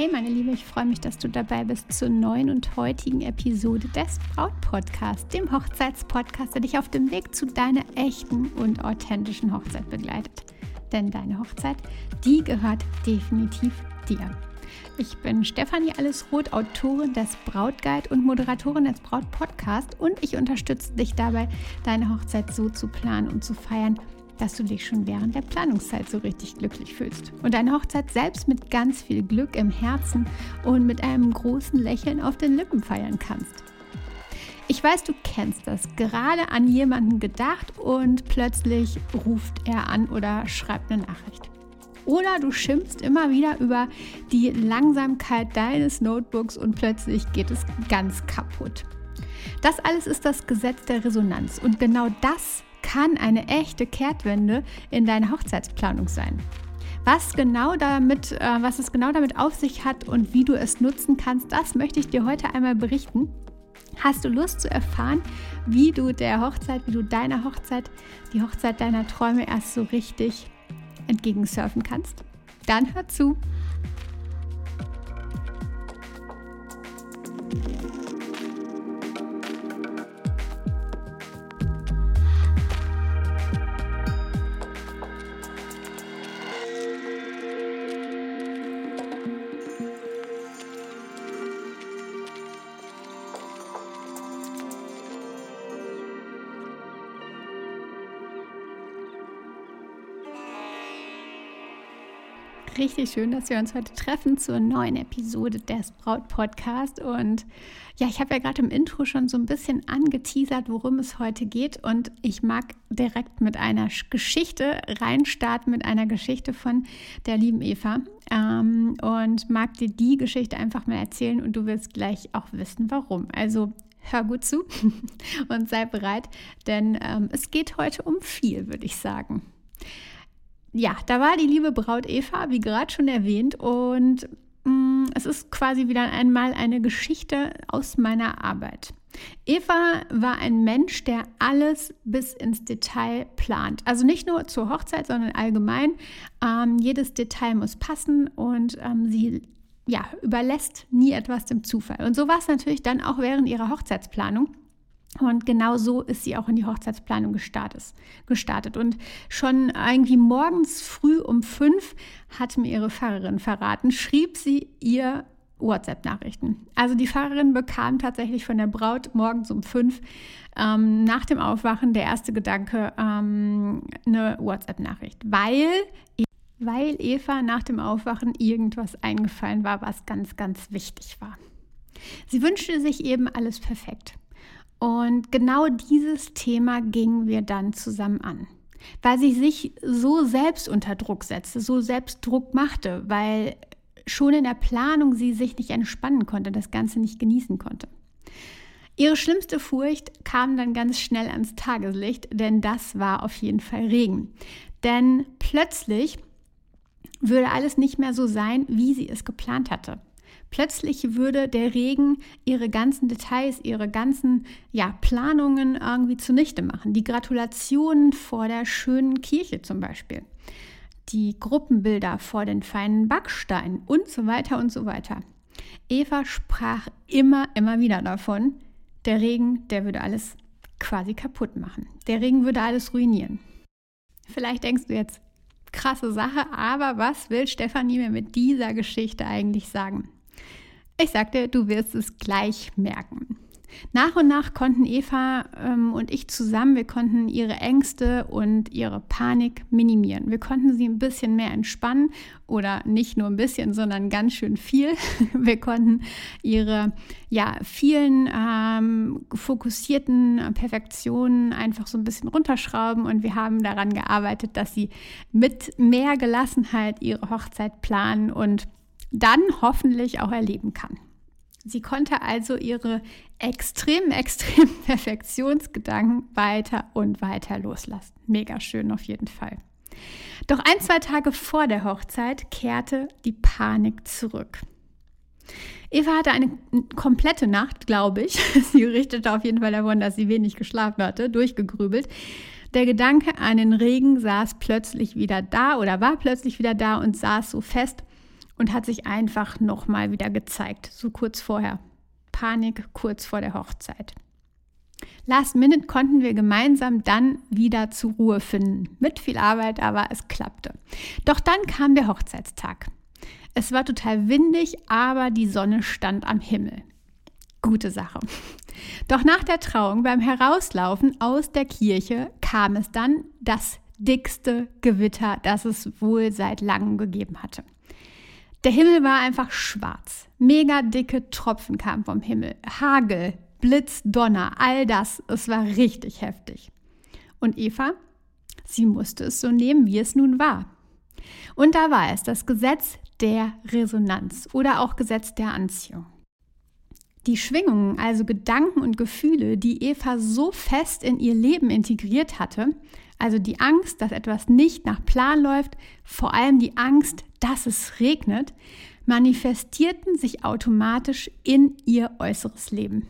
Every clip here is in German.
Hey meine Liebe, ich freue mich, dass du dabei bist zur neuen und heutigen Episode des Braut-Podcasts, dem Hochzeitspodcast, der dich auf dem Weg zu deiner echten und authentischen Hochzeit begleitet. Denn deine Hochzeit, die gehört definitiv dir. Ich bin Stefanie Allesroth, Autorin des Brautguide und Moderatorin des Braut-Podcast und ich unterstütze dich dabei, deine Hochzeit so zu planen und zu feiern, dass du dich schon während der Planungszeit so richtig glücklich fühlst und deine Hochzeit selbst mit ganz viel Glück im Herzen und mit einem großen Lächeln auf den Lippen feiern kannst. Ich weiß, du kennst das. Gerade an jemanden gedacht und plötzlich ruft er an oder schreibt eine Nachricht. Oder du schimpfst immer wieder über die Langsamkeit deines Notebooks und plötzlich geht es ganz kaputt. Das alles ist das Gesetz der Resonanz und genau das kann eine echte Kehrtwende in deiner Hochzeitsplanung sein. Was genau damit, äh, was es genau damit auf sich hat und wie du es nutzen kannst, das möchte ich dir heute einmal berichten. Hast du Lust zu erfahren, wie du der Hochzeit, wie du deiner Hochzeit, die Hochzeit deiner Träume erst so richtig entgegensurfen kannst? Dann hör zu. Richtig schön, dass wir uns heute treffen zur neuen Episode des Braut Podcast. Und ja, ich habe ja gerade im Intro schon so ein bisschen angeteasert, worum es heute geht. Und ich mag direkt mit einer Geschichte reinstarten, mit einer Geschichte von der lieben Eva. Ähm, und mag dir die Geschichte einfach mal erzählen und du wirst gleich auch wissen, warum. Also hör gut zu und sei bereit, denn ähm, es geht heute um viel, würde ich sagen ja, da war die liebe Braut Eva, wie gerade schon erwähnt, und mh, mm, es ist quasi wieder einmal eine Geschichte aus meiner Arbeit. Eva war ein Mensch, der alles bis ins Detail plant. Also nicht nur zur Hochzeit, sondern allgemein. Ähm, jedes Detail muss passen und ähm, sie ja, überlässt nie etwas dem Zufall. Und so war es natürlich dann auch während ihrer Hochzeitsplanung. Und genau so ist sie auch in die Hochzeitsplanung gestartet. Und schon irgendwie morgens früh um fünf hat mir ihre Pfarrerin verraten, schrieb sie ihr WhatsApp-Nachrichten. Also die Pfarrerin bekam tatsächlich von der Braut morgens um fünf ähm, nach dem Aufwachen der erste Gedanke ähm, eine WhatsApp-Nachricht, weil, weil Eva nach dem Aufwachen irgendwas eingefallen war, was ganz, ganz wichtig war. Sie wünschte sich eben alles perfekt. Und genau dieses Thema gingen wir dann zusammen an, weil sie sich so selbst unter Druck setzte, so selbst Druck machte, weil schon in der Planung sie sich nicht entspannen konnte, das Ganze nicht genießen konnte. Ihre schlimmste Furcht kam dann ganz schnell ans Tageslicht, denn das war auf jeden Fall Regen. Denn plötzlich würde alles nicht mehr so sein, wie sie es geplant hatte. Plötzlich würde der Regen ihre ganzen Details, ihre ganzen ja, Planungen irgendwie zunichte machen. Die Gratulationen vor der schönen Kirche zum Beispiel. Die Gruppenbilder vor den feinen Backsteinen und so weiter und so weiter. Eva sprach immer, immer wieder davon, der Regen, der würde alles quasi kaputt machen. Der Regen würde alles ruinieren. Vielleicht denkst du jetzt, krasse Sache, aber was will Stefanie mir mit dieser Geschichte eigentlich sagen? Ich sagte, du wirst es gleich merken. Nach und nach konnten Eva ähm, und ich zusammen, wir konnten ihre Ängste und ihre Panik minimieren. Wir konnten sie ein bisschen mehr entspannen oder nicht nur ein bisschen, sondern ganz schön viel. Wir konnten ihre ja, vielen ähm, fokussierten Perfektionen einfach so ein bisschen runterschrauben und wir haben daran gearbeitet, dass sie mit mehr Gelassenheit ihre Hochzeit planen und dann hoffentlich auch erleben kann. Sie konnte also ihre extrem, extrem Perfektionsgedanken weiter und weiter loslassen. Mega schön auf jeden Fall. Doch ein, zwei Tage vor der Hochzeit kehrte die Panik zurück. Eva hatte eine komplette Nacht, glaube ich. Sie richtete auf jeden Fall davon, dass sie wenig geschlafen hatte, durchgegrübelt. Der Gedanke an den Regen saß plötzlich wieder da oder war plötzlich wieder da und saß so fest und hat sich einfach nochmal wieder gezeigt, so kurz vorher. Panik kurz vor der Hochzeit. Last Minute konnten wir gemeinsam dann wieder zur Ruhe finden. Mit viel Arbeit, aber es klappte. Doch dann kam der Hochzeitstag. Es war total windig, aber die Sonne stand am Himmel. Gute Sache. Doch nach der Trauung beim Herauslaufen aus der Kirche kam es dann das dickste Gewitter, das es wohl seit langem gegeben hatte. Der Himmel war einfach schwarz. Mega dicke Tropfen kamen vom Himmel. Hagel, Blitz, Donner, all das. Es war richtig heftig. Und Eva, sie musste es so nehmen, wie es nun war. Und da war es, das Gesetz der Resonanz oder auch Gesetz der Anziehung. Die Schwingungen, also Gedanken und Gefühle, die Eva so fest in ihr Leben integriert hatte, also die Angst, dass etwas nicht nach Plan läuft, vor allem die Angst, dass es regnet, manifestierten sich automatisch in ihr äußeres Leben.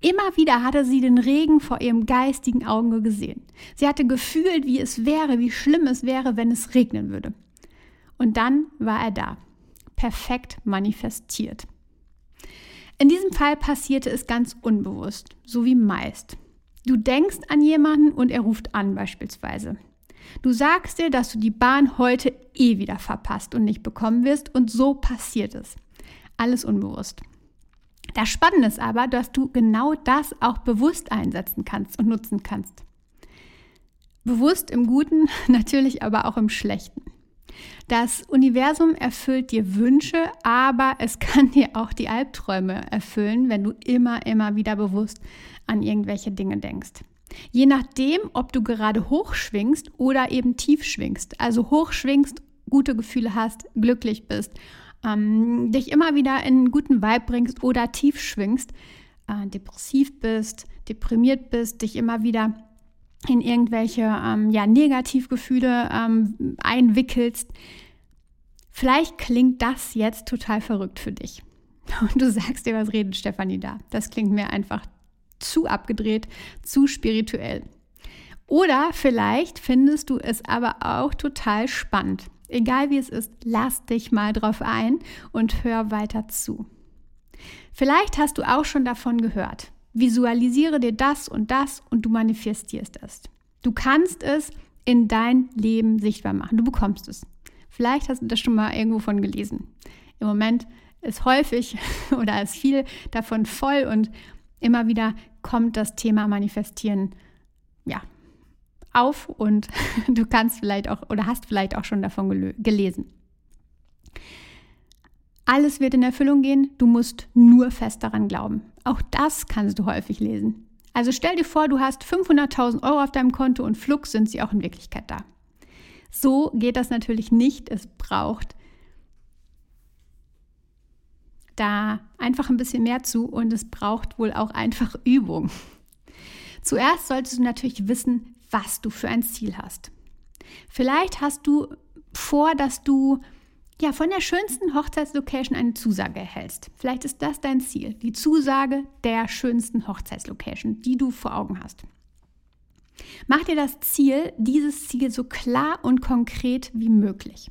Immer wieder hatte sie den Regen vor ihrem geistigen Auge gesehen. Sie hatte gefühlt, wie es wäre, wie schlimm es wäre, wenn es regnen würde. Und dann war er da, perfekt manifestiert. In diesem Fall passierte es ganz unbewusst, so wie meist. Du denkst an jemanden und er ruft an beispielsweise. Du sagst dir, dass du die Bahn heute eh wieder verpasst und nicht bekommen wirst und so passiert es. Alles unbewusst. Das Spannende ist aber, dass du genau das auch bewusst einsetzen kannst und nutzen kannst. Bewusst im Guten, natürlich aber auch im Schlechten. Das Universum erfüllt dir Wünsche, aber es kann dir auch die Albträume erfüllen, wenn du immer, immer wieder bewusst an irgendwelche Dinge denkst. Je nachdem, ob du gerade hoch schwingst oder eben tief schwingst. Also hoch schwingst, gute Gefühle hast, glücklich bist, ähm, dich immer wieder in einen guten Vibe bringst oder tief schwingst, äh, depressiv bist, deprimiert bist, dich immer wieder in irgendwelche ähm, ja, Negativgefühle ähm, einwickelst. Vielleicht klingt das jetzt total verrückt für dich. Und du sagst dir, was redet Stefanie da? Das klingt mir einfach zu abgedreht, zu spirituell. Oder vielleicht findest du es aber auch total spannend. Egal wie es ist, lass dich mal drauf ein und hör weiter zu. Vielleicht hast du auch schon davon gehört. Visualisiere dir das und das und du manifestierst es. Du kannst es in dein Leben sichtbar machen. Du bekommst es. Vielleicht hast du das schon mal irgendwo von gelesen. Im Moment ist häufig oder ist viel davon voll und immer wieder kommt das Thema Manifestieren ja auf und du kannst vielleicht auch oder hast vielleicht auch schon davon gelesen. Alles wird in Erfüllung gehen, du musst nur fest daran glauben. Auch das kannst du häufig lesen. Also stell dir vor, du hast 500.000 Euro auf deinem Konto und flugs sind sie auch in Wirklichkeit da. So geht das natürlich nicht. Es braucht da einfach ein bisschen mehr zu und es braucht wohl auch einfach Übung. Zuerst solltest du natürlich wissen, was du für ein Ziel hast. Vielleicht hast du vor, dass du ja, von der schönsten Hochzeitslocation eine Zusage erhältst. Vielleicht ist das dein Ziel, die Zusage der schönsten Hochzeitslocation, die du vor Augen hast. Mach dir das Ziel, dieses Ziel so klar und konkret wie möglich.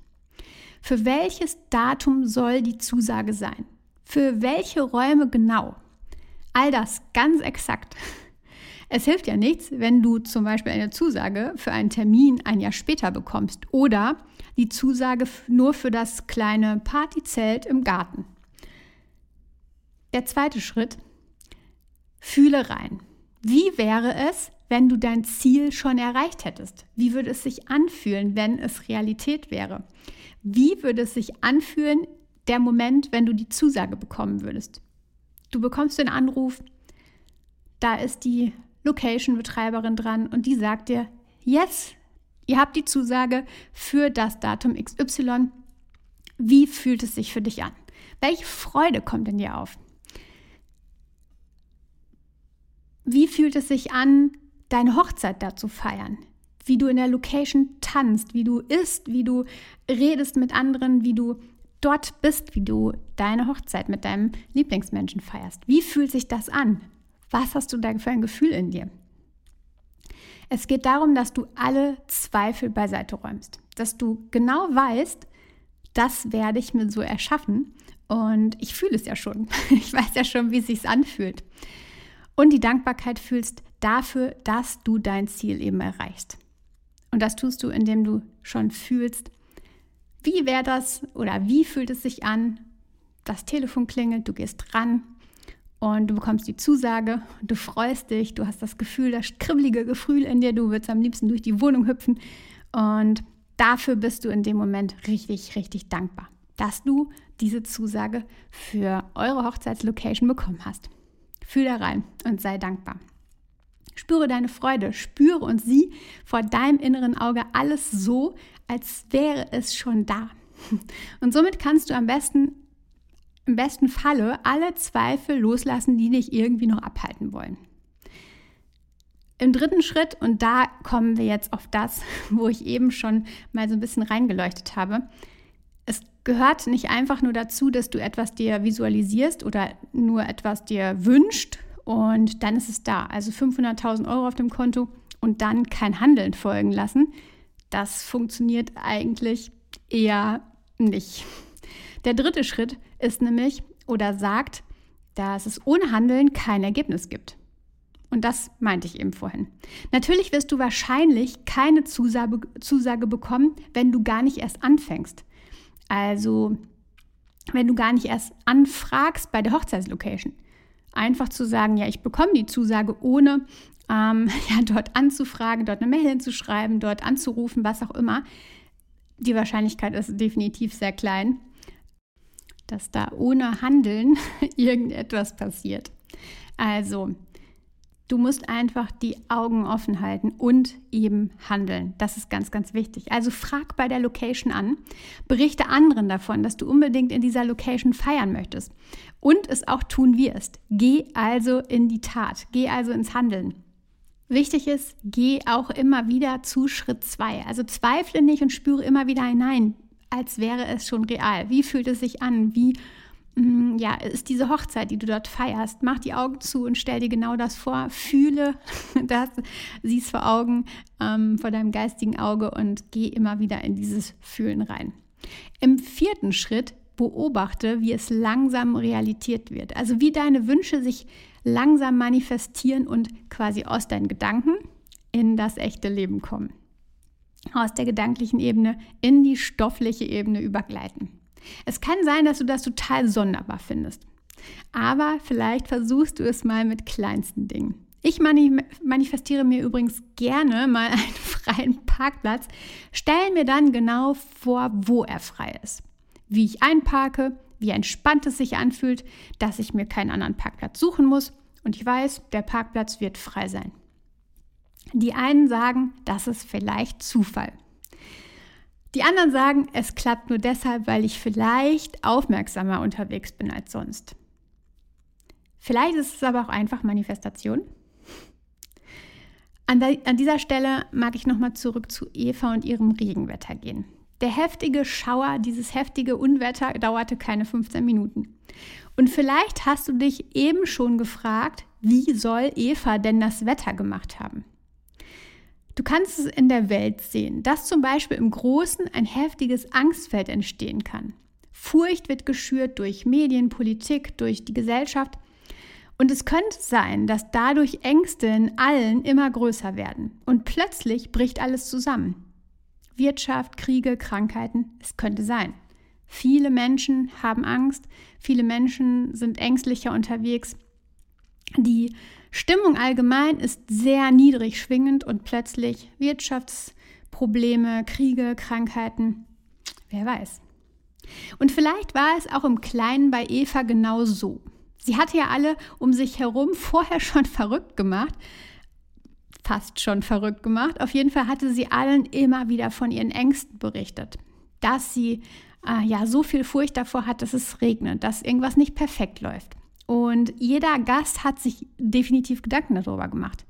Für welches Datum soll die Zusage sein? Für welche Räume genau? All das ganz exakt. Es hilft ja nichts, wenn du zum Beispiel eine Zusage für einen Termin ein Jahr später bekommst oder die Zusage nur für das kleine Partyzelt im Garten. Der zweite Schritt, fühle rein. Wie wäre es, wenn du dein Ziel schon erreicht hättest? Wie würde es sich anfühlen, wenn es Realität wäre? Wie würde es sich anfühlen, der Moment, wenn du die Zusage bekommen würdest? Du bekommst den Anruf, da ist die Location-Betreiberin dran und die sagt dir, yes, Ihr habt die Zusage für das Datum XY. Wie fühlt es sich für dich an? Welche Freude kommt in dir auf? Wie fühlt es sich an, deine Hochzeit da zu feiern? Wie du in der Location tanzt, wie du isst, wie du redest mit anderen, wie du dort bist, wie du deine Hochzeit mit deinem Lieblingsmenschen feierst. Wie fühlt sich das an? Was hast du da für ein Gefühl in dir? Es geht darum, dass du alle Zweifel beiseite räumst, dass du genau weißt, das werde ich mir so erschaffen. Und ich fühle es ja schon. Ich weiß ja schon, wie es sich anfühlt. Und die Dankbarkeit fühlst dafür, dass du dein Ziel eben erreichst. Und das tust du, indem du schon fühlst, wie wäre das oder wie fühlt es sich an? Das Telefon klingelt, du gehst ran und du bekommst die Zusage, du freust dich, du hast das Gefühl, das kribbelige Gefühl in dir, du würdest am liebsten durch die Wohnung hüpfen und dafür bist du in dem Moment richtig, richtig dankbar, dass du diese Zusage für eure Hochzeitslocation bekommen hast. Fühl da rein und sei dankbar. Spüre deine Freude, spüre und sieh vor deinem inneren Auge alles so, als wäre es schon da. Und somit kannst du am besten, im besten Falle alle Zweifel loslassen, die dich irgendwie noch abhalten wollen. Im dritten Schritt, und da kommen wir jetzt auf das, wo ich eben schon mal so ein bisschen reingeleuchtet habe, es gehört nicht einfach nur dazu, dass du etwas dir visualisierst oder nur etwas dir wünscht und dann ist es da. Also 500.000 Euro auf dem Konto und dann kein Handeln folgen lassen. Das funktioniert eigentlich eher nicht. Der dritte Schritt ist nämlich oder sagt, dass es ohne Handeln kein Ergebnis gibt. Und das meinte ich eben vorhin. Natürlich wirst du wahrscheinlich keine Zusage, Zusage bekommen, wenn du gar nicht erst anfängst. Also wenn du gar nicht erst anfragst bei der Hochzeitslocation einfach zu sagen, ja, ich bekomme die Zusage, ohne ähm, ja, dort anzufragen, dort eine Mail hinzuschreiben, dort anzurufen, was auch immer. Die Wahrscheinlichkeit ist definitiv sehr klein, dass da ohne Handeln irgendetwas passiert. Also, Du musst einfach die Augen offen halten und eben handeln. Das ist ganz, ganz wichtig. Also frag bei der Location an, berichte anderen davon, dass du unbedingt in dieser Location feiern möchtest und es auch tun wirst. Geh also in die Tat, geh also ins Handeln. Wichtig ist, geh auch immer wieder zu Schritt zwei. Also zweifle nicht und spüre immer wieder hinein, als wäre es schon real. Wie fühlt es sich an? Wie Mm, ja, ist diese Hochzeit, die du dort feierst. Mach die Augen zu und stell dir genau das vor. Fühle das, sieh es vor Augen, ähm, vor deinem geistigen Auge und geh immer wieder in dieses Fühlen rein. Im vierten Schritt beobachte, wie es langsam Realität wird. Also wie deine Wünsche sich langsam manifestieren und quasi aus deinen Gedanken in das echte Leben kommen. Aus der gedanklichen Ebene in die stoffliche Ebene übergleiten. Es kann sein, dass du das total sonderbar findest. Aber vielleicht versuchst du es mal mit kleinsten Dingen. Ich manifestiere mir übrigens gerne mal einen freien Parkplatz, stelle mir dann genau vor, wo er frei ist. Wie ich einparke, wie entspannt es sich anfühlt, dass ich mir keinen anderen Parkplatz suchen muss und ich weiß, der Parkplatz wird frei sein. Die einen sagen, das ist vielleicht Zufall. Die anderen sagen, es klappt nur deshalb, weil ich vielleicht aufmerksamer unterwegs bin als sonst. Vielleicht ist es aber auch einfach Manifestation. An, der, an dieser Stelle mag ich nochmal zurück zu Eva und ihrem Regenwetter gehen. Der heftige Schauer, dieses heftige Unwetter dauerte keine 15 Minuten. Und vielleicht hast du dich eben schon gefragt, wie soll Eva denn das Wetter gemacht haben? Du kannst es in der Welt sehen, dass zum Beispiel im Großen ein heftiges Angstfeld entstehen kann. Furcht wird geschürt durch Medien, Politik, durch die Gesellschaft. Und es könnte sein, dass dadurch Ängste in allen immer größer werden. Und plötzlich bricht alles zusammen. Wirtschaft, Kriege, Krankheiten, es könnte sein. Viele Menschen haben Angst, viele Menschen sind ängstlicher unterwegs. Die Stimmung allgemein ist sehr niedrig schwingend und plötzlich Wirtschaftsprobleme, Kriege, Krankheiten, wer weiß. Und vielleicht war es auch im Kleinen bei Eva genau so. Sie hatte ja alle um sich herum vorher schon verrückt gemacht, fast schon verrückt gemacht. Auf jeden Fall hatte sie allen immer wieder von ihren Ängsten berichtet, dass sie äh, ja so viel Furcht davor hat, dass es regnet, dass irgendwas nicht perfekt läuft. Und jeder Gast hat sich definitiv Gedanken darüber gemacht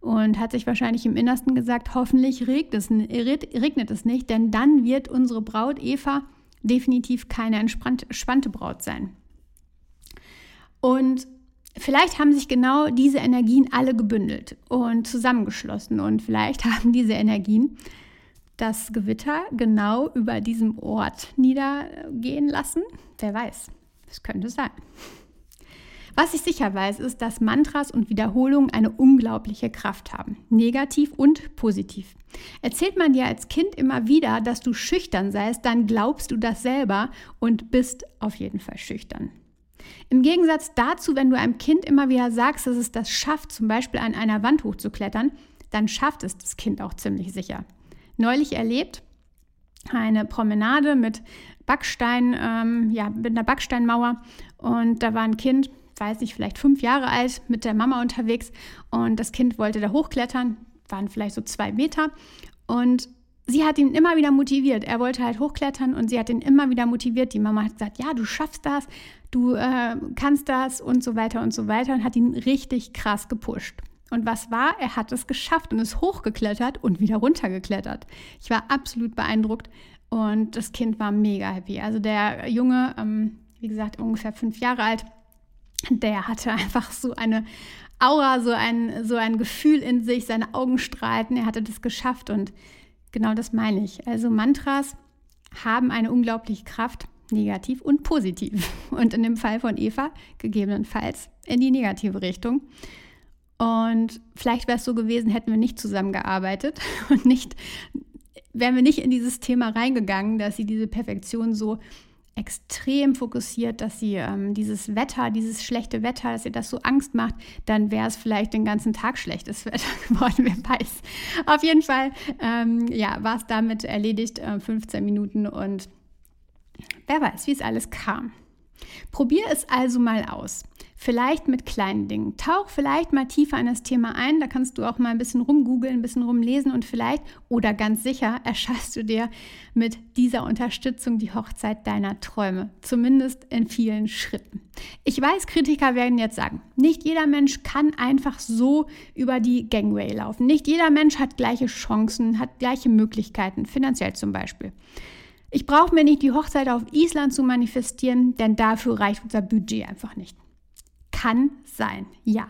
und hat sich wahrscheinlich im Innersten gesagt, hoffentlich regnet es, regnet es nicht, denn dann wird unsere Braut Eva definitiv keine entspannte Braut sein. Und vielleicht haben sich genau diese Energien alle gebündelt und zusammengeschlossen und vielleicht haben diese Energien das Gewitter genau über diesem Ort niedergehen lassen? Wer weiß, es könnte sein. Was ich sicher weiß, ist, dass Mantras und Wiederholungen eine unglaubliche Kraft haben, negativ und positiv. Erzählt man dir als Kind immer wieder, dass du schüchtern seist, dann glaubst du das selber und bist auf jeden Fall schüchtern. Im Gegensatz dazu, wenn du einem Kind immer wieder sagst, dass es das schafft, zum Beispiel an einer Wand hochzuklettern, dann schafft es das Kind auch ziemlich sicher. Neulich erlebt, eine Promenade mit Backstein, ähm, ja, mit einer Backsteinmauer und da war ein Kind, weiß ich, vielleicht fünf Jahre alt, mit der Mama unterwegs und das Kind wollte da hochklettern, waren vielleicht so zwei Meter und sie hat ihn immer wieder motiviert. Er wollte halt hochklettern und sie hat ihn immer wieder motiviert. Die Mama hat gesagt, ja, du schaffst das, du äh, kannst das und so weiter und so weiter und hat ihn richtig krass gepusht. Und was war? Er hat es geschafft und ist hochgeklettert und wieder runtergeklettert. Ich war absolut beeindruckt und das Kind war mega happy. Also der Junge, ähm, wie gesagt, ungefähr fünf Jahre alt, der hatte einfach so eine Aura, so ein, so ein Gefühl in sich, seine Augen strahlten, er hatte das geschafft und genau das meine ich. Also Mantras haben eine unglaubliche Kraft, negativ und positiv. Und in dem Fall von Eva gegebenenfalls in die negative Richtung. Und vielleicht wäre es so gewesen, hätten wir nicht zusammengearbeitet und nicht, wären wir nicht in dieses Thema reingegangen, dass sie diese Perfektion so extrem fokussiert, dass sie ähm, dieses Wetter, dieses schlechte Wetter, dass ihr das so Angst macht, dann wäre es vielleicht den ganzen Tag schlechtes Wetter geworden, wer weiß. Auf jeden Fall, ähm, ja, war es damit erledigt, äh, 15 Minuten und wer weiß, wie es alles kam. Probier es also mal aus. Vielleicht mit kleinen Dingen. Tauch vielleicht mal tiefer in das Thema ein. Da kannst du auch mal ein bisschen rumgoogeln, ein bisschen rumlesen und vielleicht oder ganz sicher erschaffst du dir mit dieser Unterstützung die Hochzeit deiner Träume. Zumindest in vielen Schritten. Ich weiß, Kritiker werden jetzt sagen, nicht jeder Mensch kann einfach so über die Gangway laufen. Nicht jeder Mensch hat gleiche Chancen, hat gleiche Möglichkeiten, finanziell zum Beispiel. Ich brauche mir nicht die Hochzeit auf Island zu manifestieren, denn dafür reicht unser Budget einfach nicht. Kann sein, ja.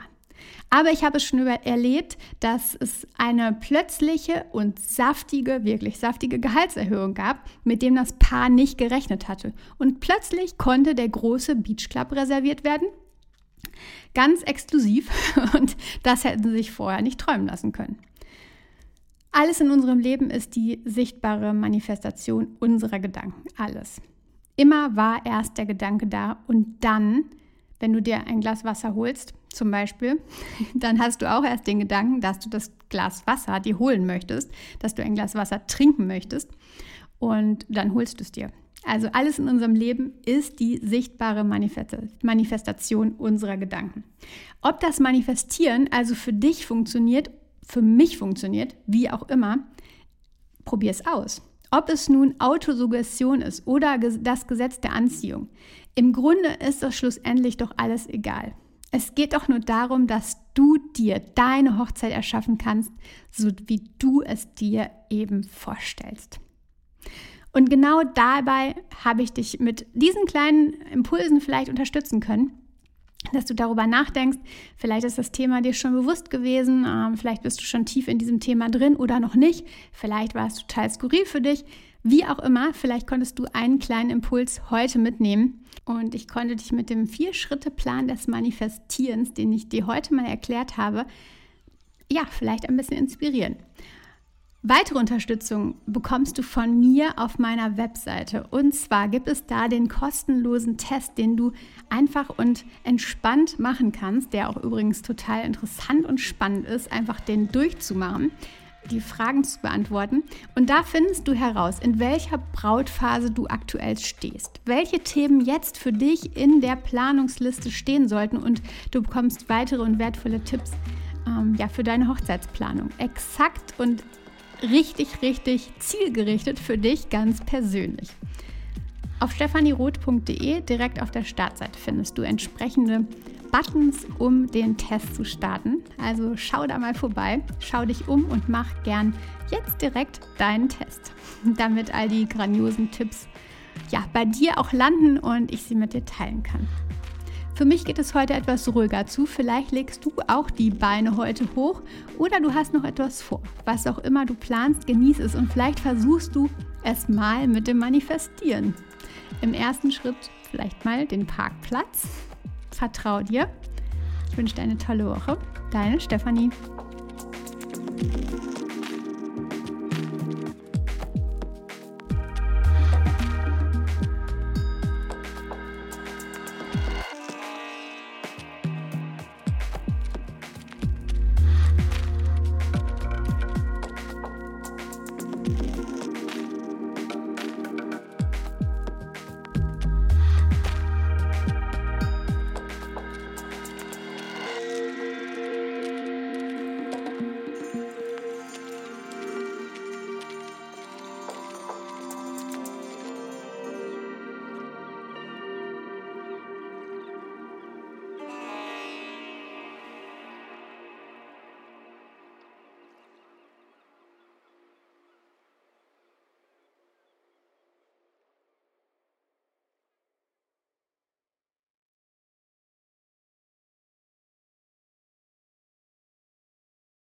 Aber ich habe es schon erlebt, dass es eine plötzliche und saftige, wirklich saftige Gehaltserhöhung gab, mit dem das Paar nicht gerechnet hatte. Und plötzlich konnte der große Beach Club reserviert werden. Ganz exklusiv. Und das hätten sie sich vorher nicht träumen lassen können. Alles in unserem Leben ist die sichtbare Manifestation unserer Gedanken. Alles. Immer war erst der Gedanke da und dann, wenn du dir ein Glas Wasser holst, zum Beispiel, dann hast du auch erst den Gedanken, dass du das Glas Wasser dir holen möchtest, dass du ein Glas Wasser trinken möchtest und dann holst du es dir. Also alles in unserem Leben ist die sichtbare Manifestation unserer Gedanken. Ob das Manifestieren also für dich funktioniert für mich funktioniert, wie auch immer, probier es aus. Ob es nun Autosuggestion ist oder das Gesetz der Anziehung. Im Grunde ist das schlussendlich doch alles egal. Es geht doch nur darum, dass du dir deine Hochzeit erschaffen kannst, so wie du es dir eben vorstellst. Und genau dabei habe ich dich mit diesen kleinen Impulsen vielleicht unterstützen können dass du darüber nachdenkst. Vielleicht ist das Thema dir schon bewusst gewesen, ähm, vielleicht bist du schon tief in diesem Thema drin oder noch nicht. Vielleicht war es total skurril für dich. Wie auch immer, vielleicht konntest du einen kleinen Impuls heute mitnehmen und ich konnte dich mit dem Vier-Schritte-Plan des Manifestierens, den ich dir heute mal erklärt habe, ja, vielleicht ein bisschen inspirieren. Weitere Unterstützung bekommst du von mir auf meiner Webseite. Und zwar gibt es da den kostenlosen Test, den du einfach und entspannt machen kannst, der auch übrigens total interessant und spannend ist, einfach den durchzumachen, die Fragen zu beantworten. Und da findest du heraus, in welcher Brautphase du aktuell stehst, welche Themen jetzt für dich in der Planungsliste stehen sollten und du bekommst weitere und wertvolle Tipps ähm, ja, für deine Hochzeitsplanung. Exakt und richtig, richtig zielgerichtet für dich ganz persönlich. Auf stephanieroth.de direkt auf der Startseite findest du entsprechende Buttons, um den Test zu starten. Also schau da mal vorbei, schau dich um und mach gern jetzt direkt deinen Test, damit all die grandiosen Tipps ja, bei dir auch landen und ich sie mit dir teilen kann. Für mich geht es heute etwas ruhiger zu. Vielleicht legst du auch die Beine heute hoch oder du hast noch etwas vor. Was auch immer du planst, genieß es und vielleicht versuchst du es mal mit dem Manifestieren. Im ersten Schritt vielleicht mal den Parkplatz. Vertrau dir. Ich wünsche dir eine tolle Woche. Deine Stefanie.